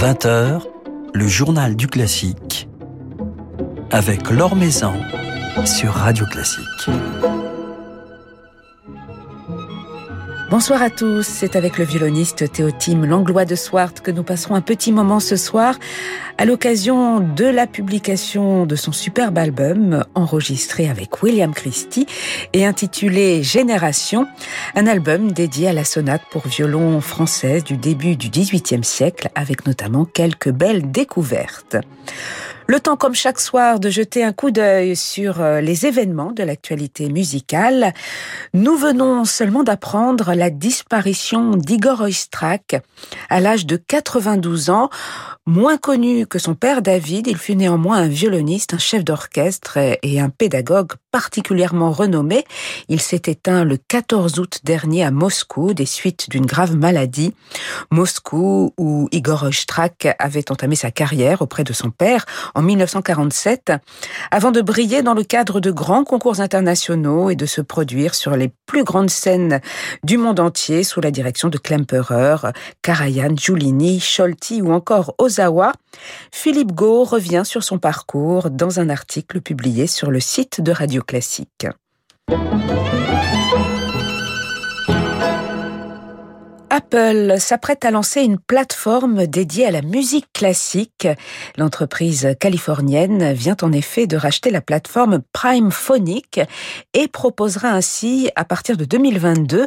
20h, le journal du classique avec Laure Maison sur Radio Classique. Bonsoir à tous, c'est avec le violoniste Théotime Langlois de Swart que nous passerons un petit moment ce soir à l'occasion de la publication de son superbe album enregistré avec William Christie et intitulé Génération, un album dédié à la sonate pour violon française du début du XVIIIe siècle avec notamment quelques belles découvertes. Le temps, comme chaque soir, de jeter un coup d'œil sur euh, les événements de l'actualité musicale. Nous venons seulement d'apprendre la disparition d'Igor Oistrakh à l'âge de 92 ans. Moins connu que son père David, il fut néanmoins un violoniste, un chef d'orchestre et un pédagogue particulièrement renommé. Il s'est éteint le 14 août dernier à Moscou des suites d'une grave maladie. Moscou, où Igor Oistrakh avait entamé sa carrière auprès de son père en 1947, avant de briller dans le cadre de grands concours internationaux et de se produire sur les plus grandes scènes du monde entier sous la direction de Klemperer, Karajan, Giulini, Scholti ou encore Ozawa. Philippe Gau revient sur son parcours dans un article publié sur le site de Radio Classique. Apple s'apprête à lancer une plateforme dédiée à la musique classique. L'entreprise californienne vient en effet de racheter la plateforme Prime Phonic et proposera ainsi, à partir de 2022,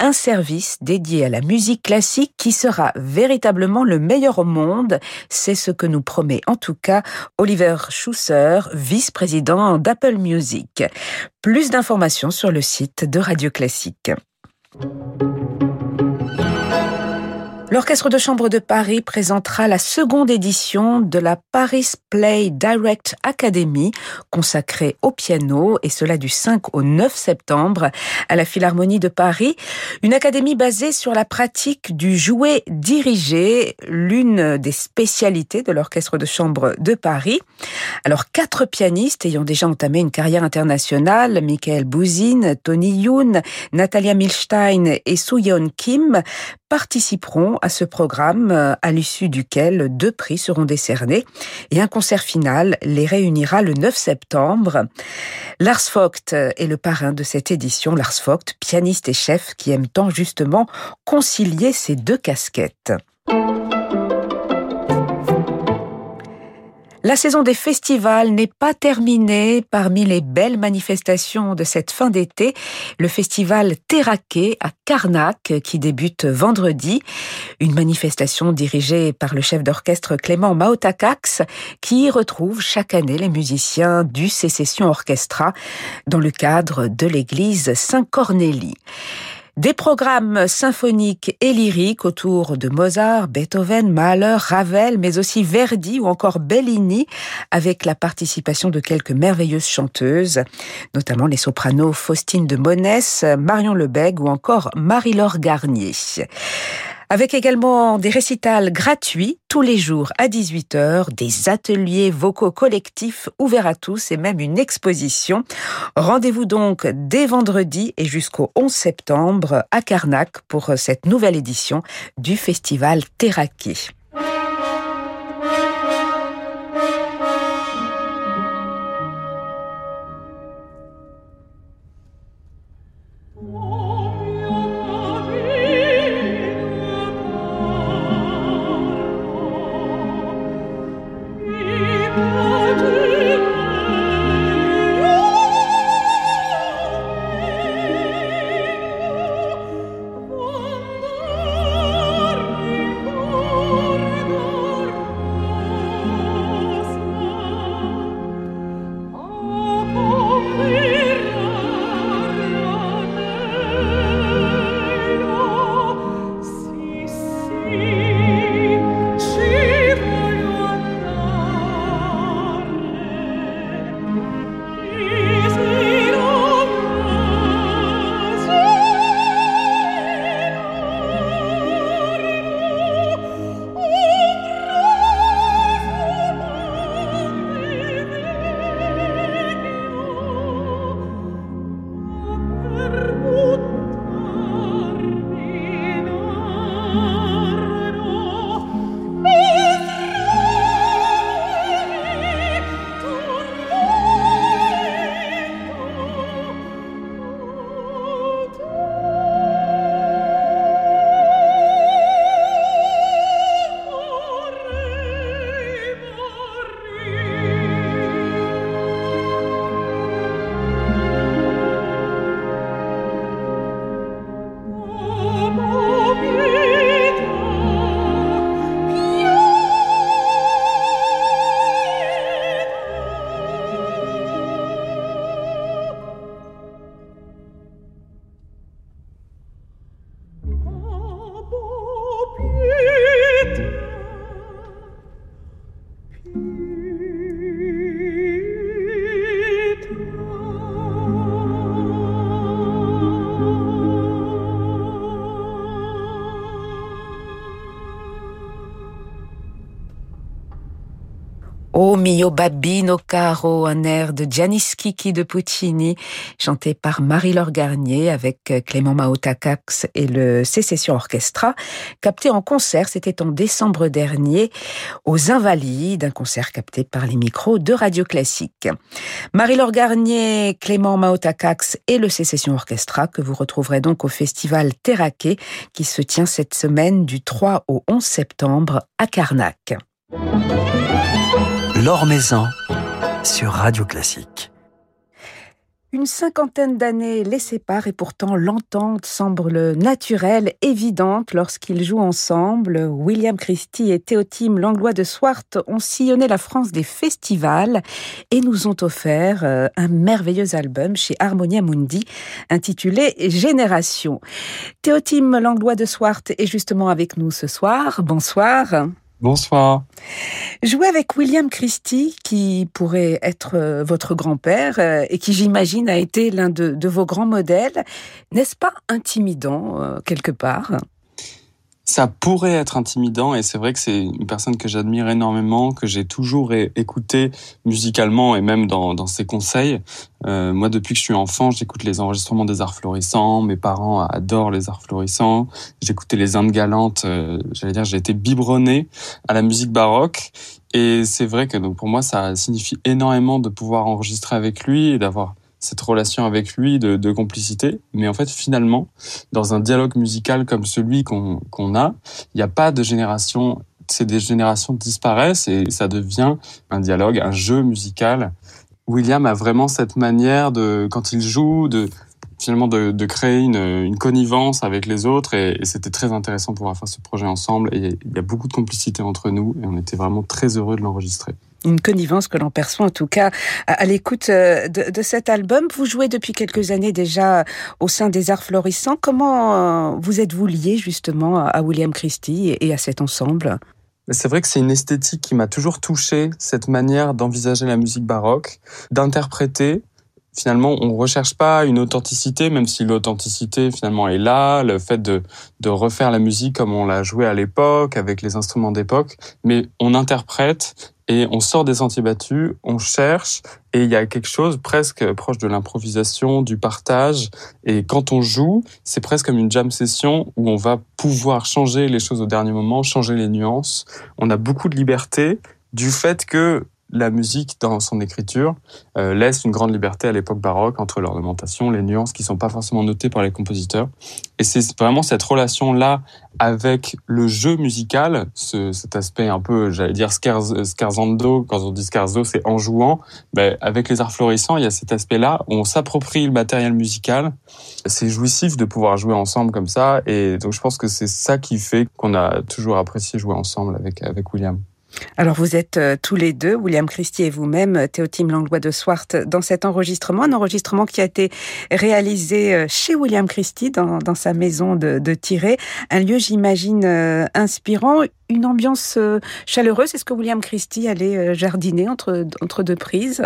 un service dédié à la musique classique qui sera véritablement le meilleur au monde. C'est ce que nous promet en tout cas Oliver Schusser, vice-président d'Apple Music. Plus d'informations sur le site de Radio Classique. L'Orchestre de chambre de Paris présentera la seconde édition de la Paris Play Direct Academy consacrée au piano et cela du 5 au 9 septembre à la Philharmonie de Paris. Une académie basée sur la pratique du jouet dirigé, l'une des spécialités de l'Orchestre de chambre de Paris. Alors quatre pianistes ayant déjà entamé une carrière internationale, Michael Bouzine, Tony Yoon, Natalia Milstein et Soo-yeon Kim participeront à ce programme euh, à l'issue duquel deux prix seront décernés et un concert final les réunira le 9 septembre. Lars Vogt est le parrain de cette édition. Lars Vogt, pianiste et chef qui aime tant justement concilier ces deux casquettes. La saison des festivals n'est pas terminée. Parmi les belles manifestations de cette fin d'été, le festival Terraqué à Carnac qui débute vendredi. Une manifestation dirigée par le chef d'orchestre Clément Maotakax qui retrouve chaque année les musiciens du Sécession Orchestra dans le cadre de l'église Saint-Cornélie. Des programmes symphoniques et lyriques autour de Mozart, Beethoven, Mahler, Ravel, mais aussi Verdi ou encore Bellini, avec la participation de quelques merveilleuses chanteuses, notamment les sopranos Faustine de Monès, Marion Lebègue ou encore Marie-Laure Garnier avec également des récitals gratuits tous les jours à 18h, des ateliers vocaux collectifs ouverts à tous et même une exposition. Rendez-vous donc dès vendredi et jusqu'au 11 septembre à Carnac pour cette nouvelle édition du festival Terraqué. Mio babbino caro, un air de Giannis Kiki de Puccini, chanté par Marie-Laure Garnier avec Clément Maotakax et le Sécession Orchestra, capté en concert, c'était en décembre dernier, aux Invalides, un concert capté par les micros de Radio Classique. Marie-Laure Garnier, Clément Maotakax et le Sécession Orchestra que vous retrouverez donc au festival Terraquet qui se tient cette semaine du 3 au 11 septembre à Carnac. L'Or Maison sur Radio Classique. Une cinquantaine d'années les séparent et pourtant l'entente semble naturelle, évidente lorsqu'ils jouent ensemble. William Christie et Théotime Langlois de Swart ont sillonné la France des festivals et nous ont offert euh, un merveilleux album chez Harmonia Mundi intitulé Génération. Théotime Langlois de Swart est justement avec nous ce soir. Bonsoir. Bonsoir. Jouer avec William Christie, qui pourrait être euh, votre grand-père euh, et qui, j'imagine, a été l'un de, vos grands modèles, n'est-ce pas intimidant euh, quelque part? Ça pourrait être intimidant et c'est vrai que c'est une personne que j'admire énormément, que j'ai toujours écouté musicalement et même dans, dans ses conseils. Euh, moi, depuis que je suis enfant, j'écoute les enregistrements des arts florissants. Mes parents adorent les arts florissants. J'écoutais les Indes galantes. Euh, J'allais dire, j'ai été biberonné à la musique baroque. Et c'est vrai que donc pour moi, ça signifie énormément de pouvoir enregistrer avec lui et d'avoir cette relation avec lui de, complicité. Mais en fait, finalement, dans un dialogue musical comme celui qu'on a, il n'y a pas de génération. Ces des générations disparaissent et ça devient un dialogue, un jeu musical. William a vraiment cette manière de, quand il joue, de finalement de, créer une, connivence avec les autres et, et c'était très intéressant de pouvoir faire ce projet ensemble et il y a beaucoup de complicité entre nous et on était vraiment très heureux de l'enregistrer une connivence que l'on perçoit en tout cas à, l'écoute euh, de, de, cet album. Vous jouez depuis quelques années déjà au sein des Arts Florissants. Comment euh, vous êtes-vous lié justement à William Christie et à cet ensemble? C'est vrai que c'est une esthétique qui m'a toujours touché, cette manière d'envisager la musique baroque, d'interpréter. Finalement, on recherche pas une authenticité, même si l'authenticité finalement est là, le fait de, de refaire la musique comme on l'a joué à l'époque, avec les instruments d'époque, mais on interprète et on sort des sentiers battus, on cherche, et il y a quelque chose presque proche de l'improvisation, du partage. Et quand on joue, c'est presque comme une jam session où on va pouvoir changer les choses au dernier moment, changer les nuances. On a beaucoup de liberté du fait que la musique dans son écriture euh, laisse une grande liberté à l'époque baroque entre l'ornementation, les nuances qui sont pas forcément notées par les compositeurs. Et c'est vraiment cette relation-là avec le jeu musical, ce, cet aspect un peu, j'allais dire scarzando, quand on dit scarzo, c'est en jouant. Ben, avec les arts florissants, il y a cet aspect-là où on s'approprie le matériel musical. C'est jouissif de pouvoir jouer ensemble comme ça. Et donc je pense que c'est ça qui fait qu'on a toujours apprécié jouer ensemble avec, avec William. Alors vous êtes euh, tous les deux, William Christie et vous-même, euh, Théotime Langlois de Swart, dans cet enregistrement, un enregistrement qui a été réalisé euh, chez William Christie, dans, sa maison de, de un lieu, j'imagine, inspirant, une ambiance chaleureuse. Est-ce que William Christie allait jardiner entre, entre deux prises?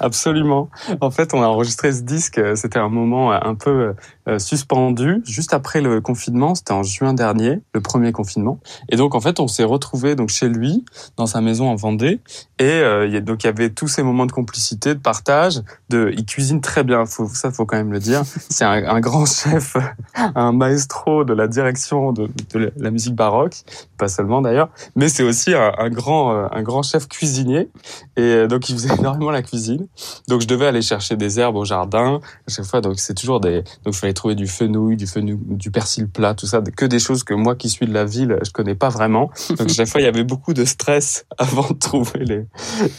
Absolument. En fait, on a enregistré ce disque. Euh, c'était un moment euh, un peu euh, suspendu, juste après le confinement. C'était en juin dernier, le premier confinement. Et donc, en fait, on s'est retrouvé donc chez lui, dans sa maison en Vendée. Et donc, il y avait tous ces moments de complicité, de partage. De, il cuisine très bien. Faut, ça, faut quand même le dire. C'est un, grand chef, un maestro de la direction de, la musique baroque, pas seulement d'ailleurs, mais c'est aussi un, grand, un grand chef cuisinier. Et donc, il faisait énormément la cuisine. Donc je devais aller chercher des herbes au jardin à chaque fois. Donc c'est toujours des. Donc il trouver du fenouil, du fenouil, du persil plat, tout ça, que des choses que moi qui suis de la ville, je connais pas vraiment. Donc chaque fois il y avait beaucoup de stress avant de trouver les.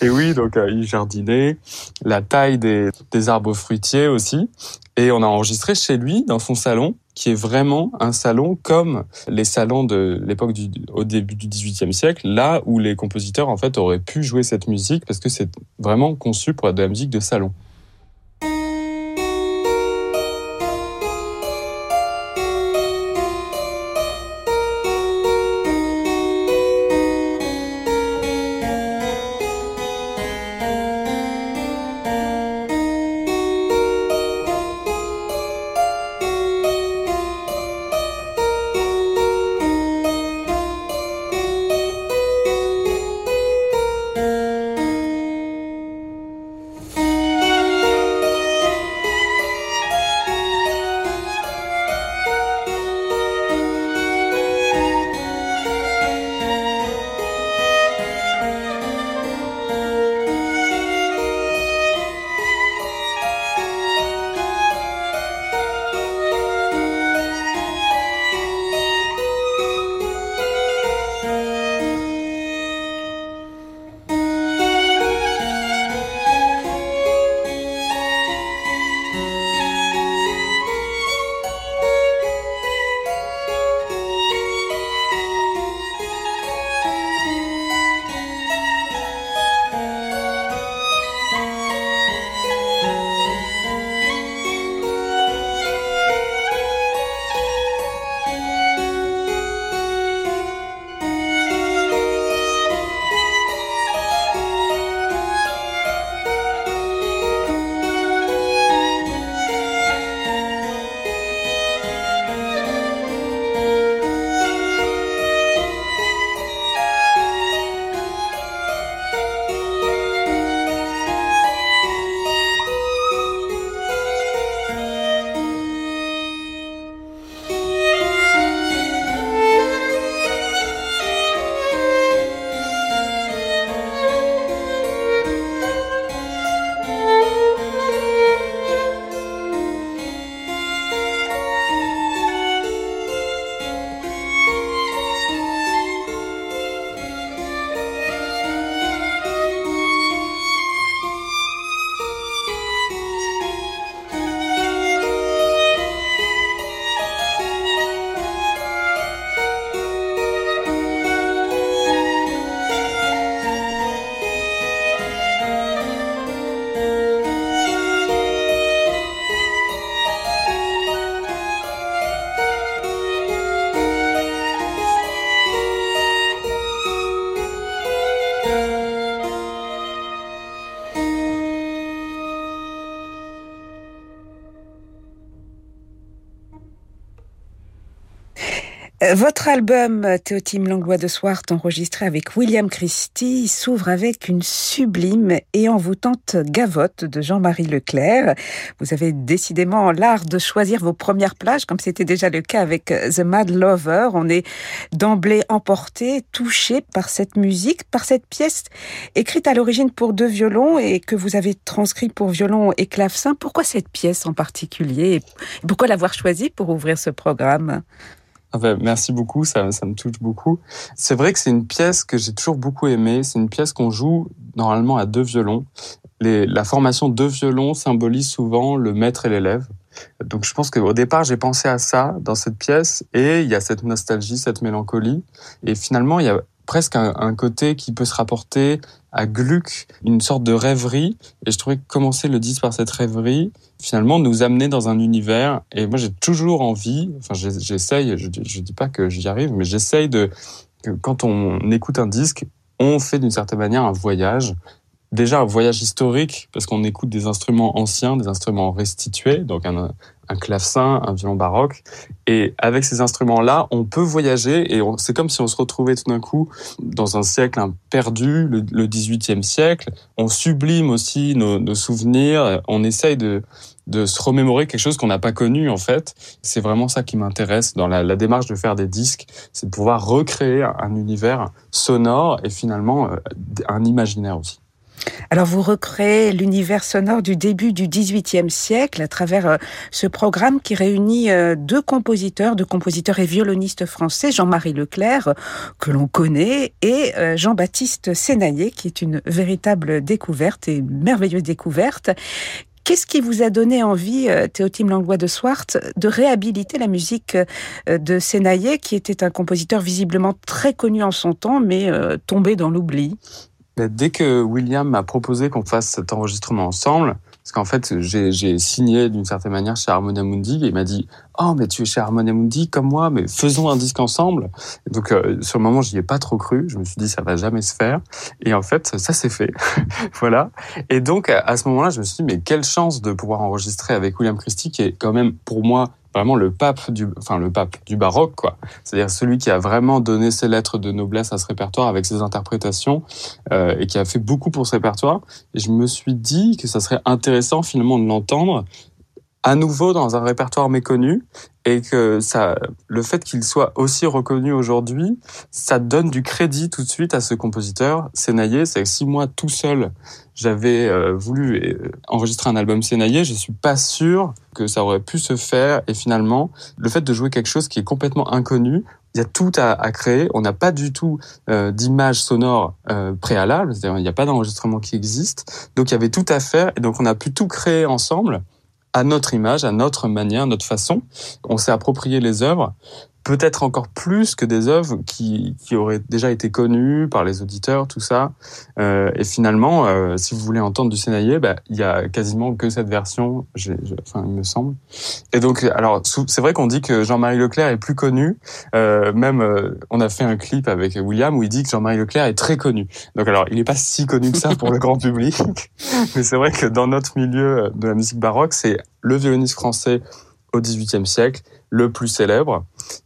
Et oui, donc euh, il jardinait, la taille des, des arbres fruitiers aussi. Et on a enregistré chez lui, dans son salon, qui est vraiment un salon comme les salons de l'époque du, au début du XVIIIe siècle, là où les compositeurs en fait auraient pu jouer cette musique parce que c'est vraiment conçu pour être de la musique de salon. Votre album Théotime Langlois de Swart, enregistré avec William Christie, s'ouvre avec une sublime et envoûtante gavotte de Jean-Marie Leclerc. Vous avez décidément l'art de choisir vos premières plages, comme c'était déjà le cas avec The Mad Lover. On est d'emblée emporté, touché par cette musique, par cette pièce écrite à l'origine pour deux violons et que vous avez transcrit pour violon et clavecin. Pourquoi cette pièce en particulier? Pourquoi l'avoir choisie pour ouvrir ce programme? Ben, merci beaucoup, ça, ça me touche beaucoup. C'est vrai que c'est une pièce que j'ai toujours beaucoup aimée. C'est une pièce qu'on joue normalement à deux violons. Les, la formation deux violons symbolise souvent le maître et l'élève. Donc je pense qu'au départ j'ai pensé à ça dans cette pièce et il y a cette nostalgie, cette mélancolie et finalement il y a presque un, côté qui peut se rapporter à Gluck, une sorte de rêverie. Et je trouvais que commencer le disque par cette rêverie, finalement, nous amener dans un univers. Et moi, j'ai toujours envie, enfin, j'essaye, je, je dis pas que j'y arrive, mais j'essaye de, que quand on écoute un disque, on fait d'une certaine manière un voyage déjà un voyage historique parce qu'on écoute des instruments anciens, des instruments restitués, donc un, un clavecin, un violon baroque. Et avec ces instruments-là, on peut voyager et c'est comme si on se retrouvait tout d'un coup dans un siècle perdu, le, le 18e siècle. On sublime aussi nos, souvenirs. On essaye de, de se remémorer quelque chose qu'on n'a pas connu en fait. C'est vraiment ça qui m'intéresse dans la, la, démarche de faire des disques, c'est de pouvoir recréer un univers sonore et finalement euh, un imaginaire aussi. Alors vous recréez l'univers sonore du début du XVIIIe siècle à travers euh, ce programme qui réunit euh, deux compositeurs, deux compositeurs et violonistes français, Jean-Marie Leclerc, que l'on connaît, et euh, Jean-Baptiste Sénaillé, qui est une véritable découverte et une merveilleuse découverte. Qu'est-ce qui vous a donné envie, Théotime Langlois de Swart, de réhabiliter la musique de Sénaillé, qui était un compositeur visiblement très connu en son temps, mais tombé dans l'oubli? Dès que William m'a proposé qu'on fasse cet enregistrement ensemble, parce qu'en fait, j'ai signé d'une certaine manière chez Harmonia Mundi, et il m'a dit « Oh, mais tu es chez Harmonia Mundi comme moi, mais faisons un disque ensemble !» Donc, euh, sur le moment, j'y ai pas trop cru. Je me suis dit « Ça va jamais se faire !» Et en fait, ça s'est fait. voilà. Et donc, à ce moment-là, je me suis dit « Mais quelle chance de pouvoir enregistrer avec William Christie, qui est quand même, pour moi, vraiment le pape du, enfin le pape du baroque, quoi. C'est-à-dire celui qui a vraiment donné ses lettres de noblesse à ce répertoire avec ses interprétations euh, et qui a fait beaucoup pour ce répertoire. Et je me suis dit que ça serait intéressant finalement de l'entendre à nouveau dans un répertoire méconnu et que ça, le fait qu'il soit aussi reconnu aujourd'hui, ça donne du crédit tout de suite à ce compositeur Sénaillé. C'est que si moi tout seul j'avais euh, voulu euh, enregistrer un album Sénaillé, je suis pas sûr que ça aurait pu se faire. Et finalement, le fait de jouer quelque chose qui est complètement inconnu, il y a tout à, à créer. On n'a pas du tout euh, d'image sonore préalable, c'est-à-dire il n'y a pas d'enregistrement qui existe. Donc il y avait tout à faire, et donc on a pu tout créer ensemble à notre image, à notre manière, notre façon. On s'est approprié les œuvres peut-être encore plus que des œuvres qui, qui auraient déjà été connues par les auditeurs, tout ça. Euh, et finalement, euh, si vous voulez entendre du Sénaillé, bah, il y a quasiment que cette version, enfin, il me semble. Et donc, alors, c'est vrai qu'on dit que Jean-Marie Leclerc est plus connu. Euh, même, euh, on a fait un clip avec William où il dit que Jean-Marie Leclerc est très connu. Donc, alors, il n'est pas si connu que ça pour le grand public. Mais c'est vrai que dans notre milieu de la musique baroque, c'est le violoniste français au XVIIIe siècle le plus célèbre.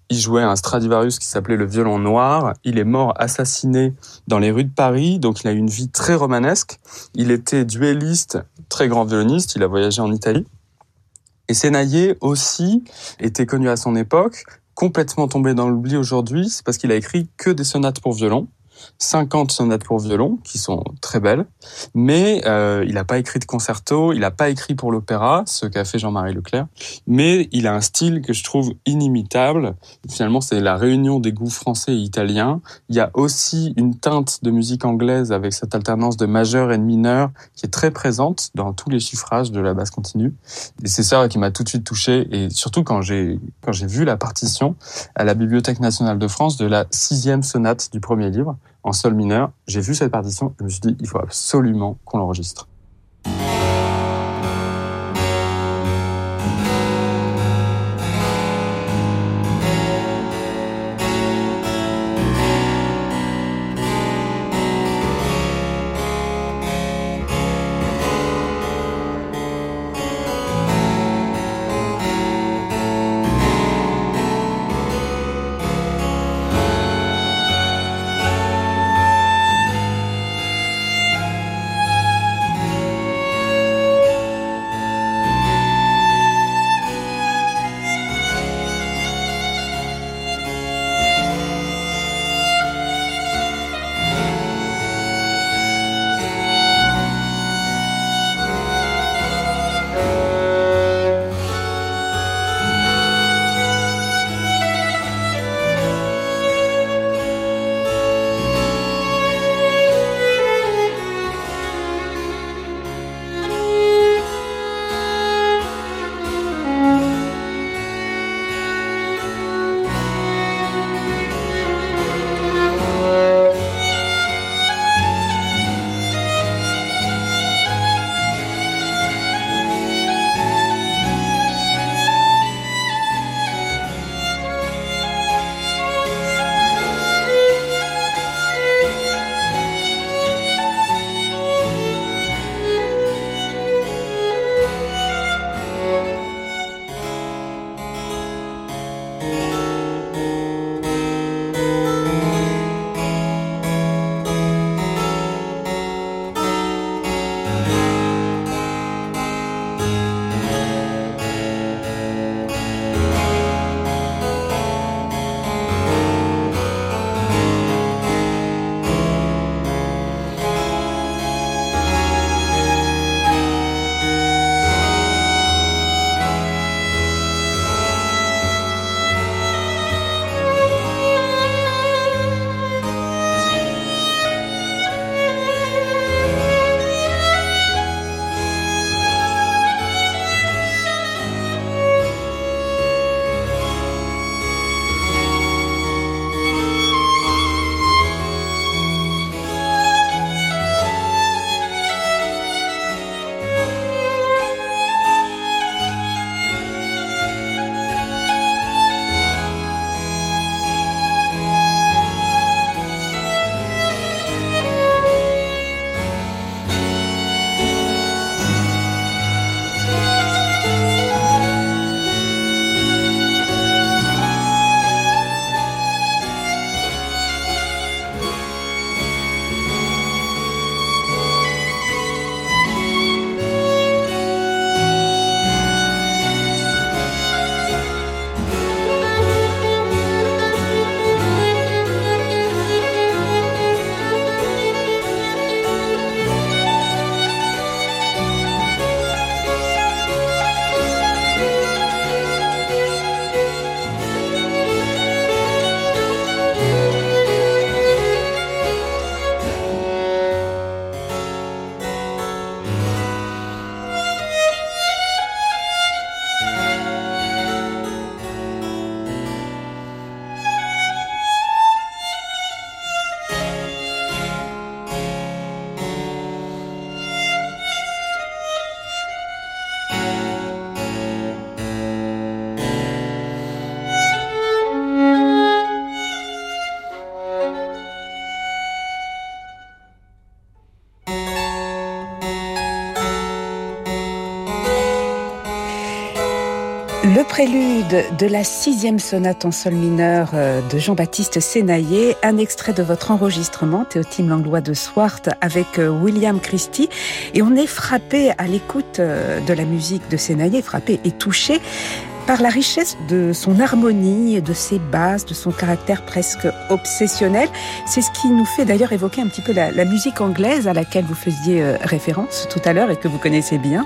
Il jouait un Stradivarius qui s'appelait le violon noir. Il est mort assassiné dans les rues de Paris, donc il a eu une vie très romanesque. Il était duelliste, très grand violoniste, il a voyagé en Italie. Et Sénaillé aussi était connu à son époque, complètement tombé dans l'oubli aujourd'hui, c'est parce qu'il a écrit que des sonates pour violon. 50 sonates pour violon, qui sont très belles, mais euh, il n'a pas écrit de concerto, il n'a pas écrit pour l'opéra, ce qu'a fait Jean-Marie Leclerc, mais il a un style que je trouve inimitable. Finalement, c'est la réunion des goûts français et italiens. Il y a aussi une teinte de musique anglaise avec cette alternance de majeur et de mineur qui est très présente dans tous les chiffrages de la basse continue. Et c'est ça qui m'a tout de suite touché, et surtout quand j'ai quand j'ai vu la partition à la Bibliothèque nationale de France de la sixième sonate du premier livre en sol mineur. J'ai vu cette partition, je me suis dit, il faut absolument qu'on l'enregistre. Prélude de la sixième sonate en sol mineur euh, de Jean-Baptiste Sénaillé, un extrait de votre enregistrement, Théotime Langlois de Swart, avec euh, William Christie. Et on est frappé à l'écoute euh, de la musique de Sénaillé, frappé et touché par la richesse de son harmonie, de ses basses, de son caractère presque obsessionnel. C'est ce qui nous fait d'ailleurs évoquer un petit peu la musique anglaise à laquelle vous faisiez référence tout à l'heure et que vous connaissez bien.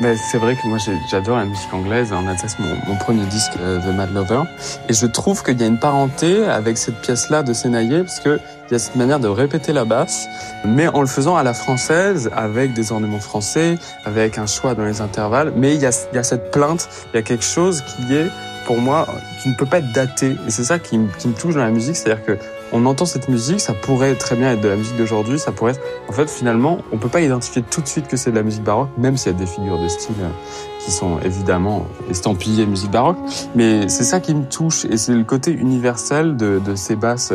Mais c'est vrai que moi j'adore la musique anglaise. En Alsace, mon, mon premier disque, euh, The Mad Lover. Et je trouve qu'il y a une parenté avec cette pièce-là de Sénaillé, parce que il y a cette manière de répéter la basse, mais en le faisant à la française, avec des ornements français, avec un choix dans les intervalles. Mais il y a, cette plainte, il y a quelque chose qui est, pour moi, qui ne peut pas être daté. Et c'est ça qui me touche dans la musique, c'est-à-dire que on entend cette musique, ça pourrait très bien être de la musique d'aujourd'hui, ça pourrait être... En fait, finalement, on peut pas identifier tout de suite que c'est de la musique baroque, même s'il y a des figures de style euh, qui sont évidemment estampillées musique baroque. Mais c'est ça qui me touche, et c'est le côté universel de, de ces basses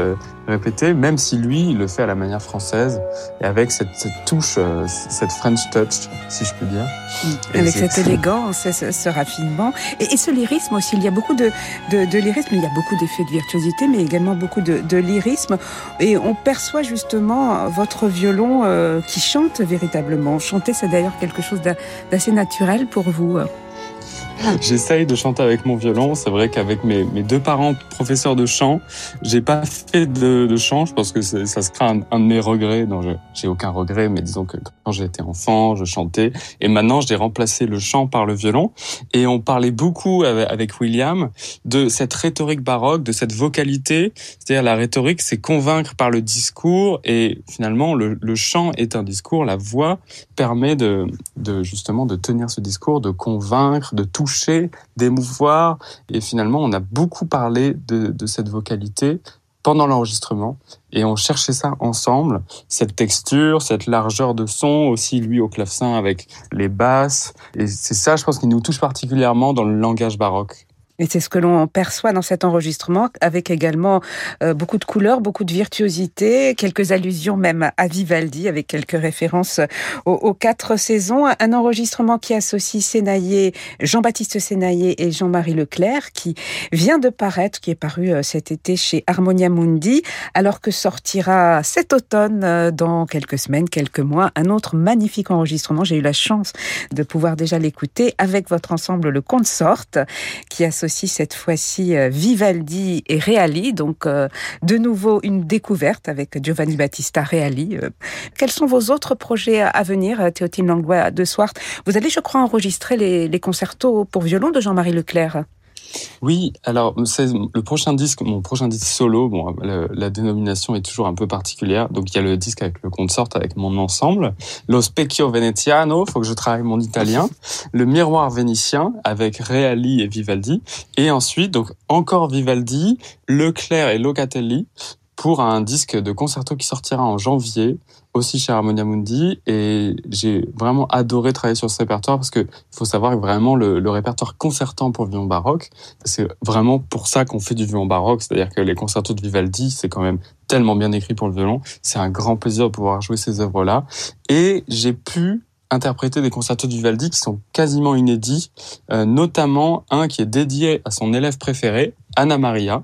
répétées, même si lui, il le fait à la manière française, et avec cette, cette touche, euh, cette French touch, si je peux dire. Et avec cette élégance, ce, ce raffinement, et, et, ce lyrisme aussi. Il y a beaucoup de, de, de lyrisme, il y a beaucoup d'effets de virtuosité, mais également beaucoup de, de lyrisme et on perçoit justement votre violon euh, qui chante véritablement. Chanter, c'est d'ailleurs quelque chose d'assez naturel pour vous. J'essaye de chanter avec mon violon. C'est vrai qu'avec mes, deux parents professeurs de chant, j'ai pas fait de, chant. Je pense que ça sera un, un de mes regrets. Non, j'ai aucun regret, mais disons que quand j'étais enfant, je chantais. Et maintenant, j'ai remplacé le chant par le violon. Et on parlait beaucoup avec, William de cette rhétorique baroque, de cette vocalité. C'est-à-dire la rhétorique, c'est convaincre par le discours. Et finalement, le, chant est un discours. La voix permet de justement de tenir ce discours, de convaincre, de toucher d'émouvoir. Et finalement, on a beaucoup parlé de, de cette vocalité pendant l'enregistrement et on cherchait ça ensemble, cette texture, cette largeur de son, aussi lui au clavecin avec les basses. Et c'est ça, je pense, qui nous touche particulièrement dans le langage baroque. Et c'est ce que l'on perçoit dans cet enregistrement, avec également euh, beaucoup de couleurs, beaucoup de virtuosité, quelques allusions même à Vivaldi, avec quelques références aux, quatre saisons. Un enregistrement qui associe Sénaillé, Jean-Baptiste Sénaillé et Jean-Marie Leclerc, qui vient de paraître, qui est paru euh, cet été chez Harmonia Mundi, alors que sortira cet automne, euh, dans quelques semaines, quelques mois, un autre magnifique enregistrement. J'ai eu la chance de pouvoir déjà l'écouter avec votre ensemble Le Consort, qui associe cette fois-ci euh, Vivaldi et Reali, donc euh, de nouveau une découverte avec Giovanni Battista Reali. Euh. Quels sont vos autres projets à venir, Théotime Langlois de Swart? Vous allez, je crois, enregistrer les, les concertos pour violon de Jean-Marie Leclerc. Oui, alors c'est le prochain disque, mon prochain disque solo. Bon, le, la dénomination est toujours un peu particulière. Donc il y a le disque avec le compte sorte avec mon ensemble, Lo Specchio Veneziano, faut que je travaille mon italien, le Miroir vénitien avec Reali et Vivaldi, et ensuite donc encore Vivaldi, Leclerc et Locatelli pour un disque de concerto qui sortira en janvier aussi chez Harmonia Mundi et j'ai vraiment adoré travailler sur ce répertoire parce que il faut savoir que vraiment le, répertoire concertant pour violon baroque, c'est vraiment pour ça qu'on fait du violon baroque, c'est-à-dire que les concertos de Vivaldi, c'est quand même tellement bien écrit pour le violon, c'est un grand plaisir de pouvoir jouer ces œuvres-là. Et j'ai pu interpréter des concertos de Vivaldi qui sont quasiment inédits, euh, notamment un qui est dédié à son élève préféré, Anna Maria,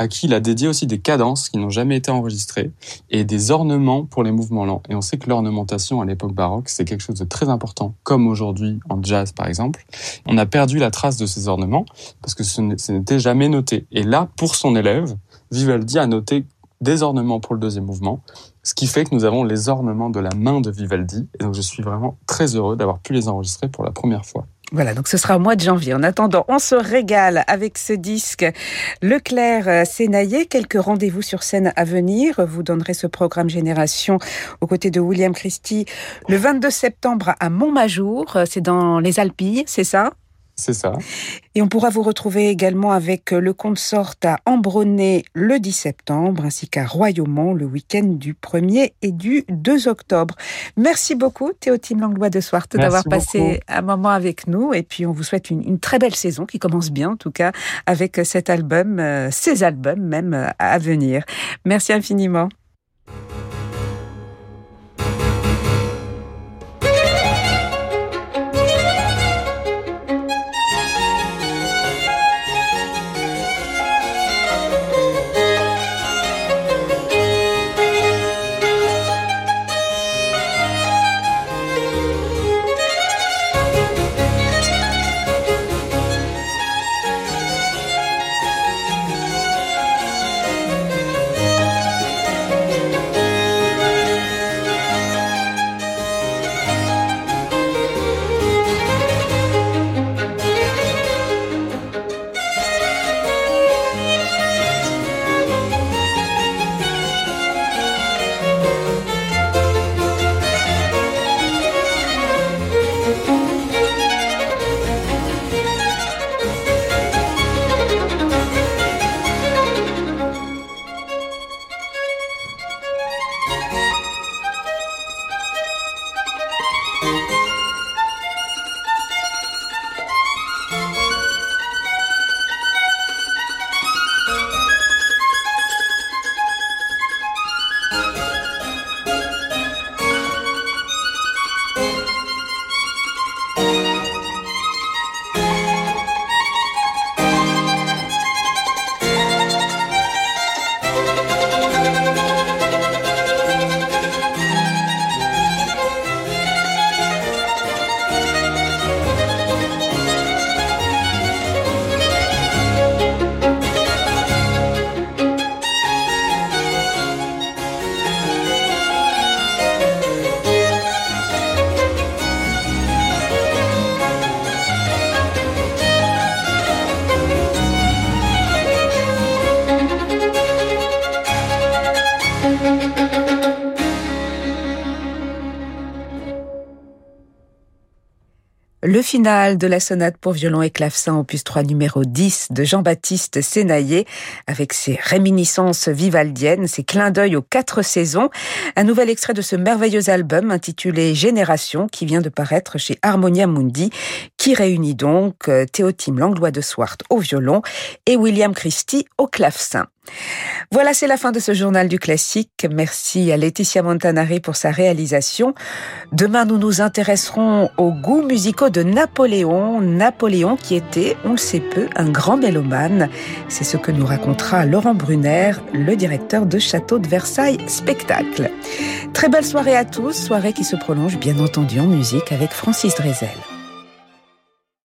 à qui il a dédié aussi des cadences qui n'ont jamais été enregistrées et des ornements pour les mouvements lents. Et on sait que l'ornementation à l'époque baroque, c'est quelque chose de très important, comme aujourd'hui en jazz par exemple. On a perdu la trace de ces ornements parce que ce n'était jamais noté. Et là, pour son élève, Vivaldi a noté des ornements pour le deuxième mouvement, ce qui fait que nous avons les ornements de la main de Vivaldi. Et donc je suis vraiment très heureux d'avoir pu les enregistrer pour la première fois. Voilà, donc ce sera au mois de janvier. En attendant, on se régale avec ce disque Leclerc Sénaillé. Quelques rendez-vous sur scène à venir. Vous donnerez ce programme Génération aux côtés de William Christie le 22 septembre à Montmajour. C'est dans les Alpilles, c'est ça? C'est ça. Et on pourra vous retrouver également avec le consort à Ambronay le 10 septembre, ainsi qu'à Royaumont le week-end du 1er et du 2 octobre. Merci beaucoup, Théotime Langlois de Swart, d'avoir passé un moment avec nous. Et puis, on vous souhaite une, une, très belle saison qui commence bien, en tout cas, avec cet album, euh, ces albums même à venir. Merci infiniment. Le final de la sonate pour violon et clavecin opus 3 numéro 10 de Jean-Baptiste Sénaillé avec ses réminiscences vivaldiennes, ses clins d'œil aux quatre saisons. Un nouvel extrait de ce merveilleux album intitulé Génération qui vient de paraître chez Harmonia Mundi qui réunit donc euh, Théotime Langlois de Swart au violon et William Christie au clavecin. Voilà, c'est la fin de ce journal du classique. Merci à Laetitia Montanari pour sa réalisation. Demain, nous nous intéresserons aux goûts musicaux de Napoléon. Napoléon qui était, on le sait peu, un grand mélomane. C'est ce que nous racontera Laurent Brunner, le directeur de Château de Versailles Spectacle. Très belle soirée à tous, soirée qui se prolonge bien entendu en musique avec Francis Drezel.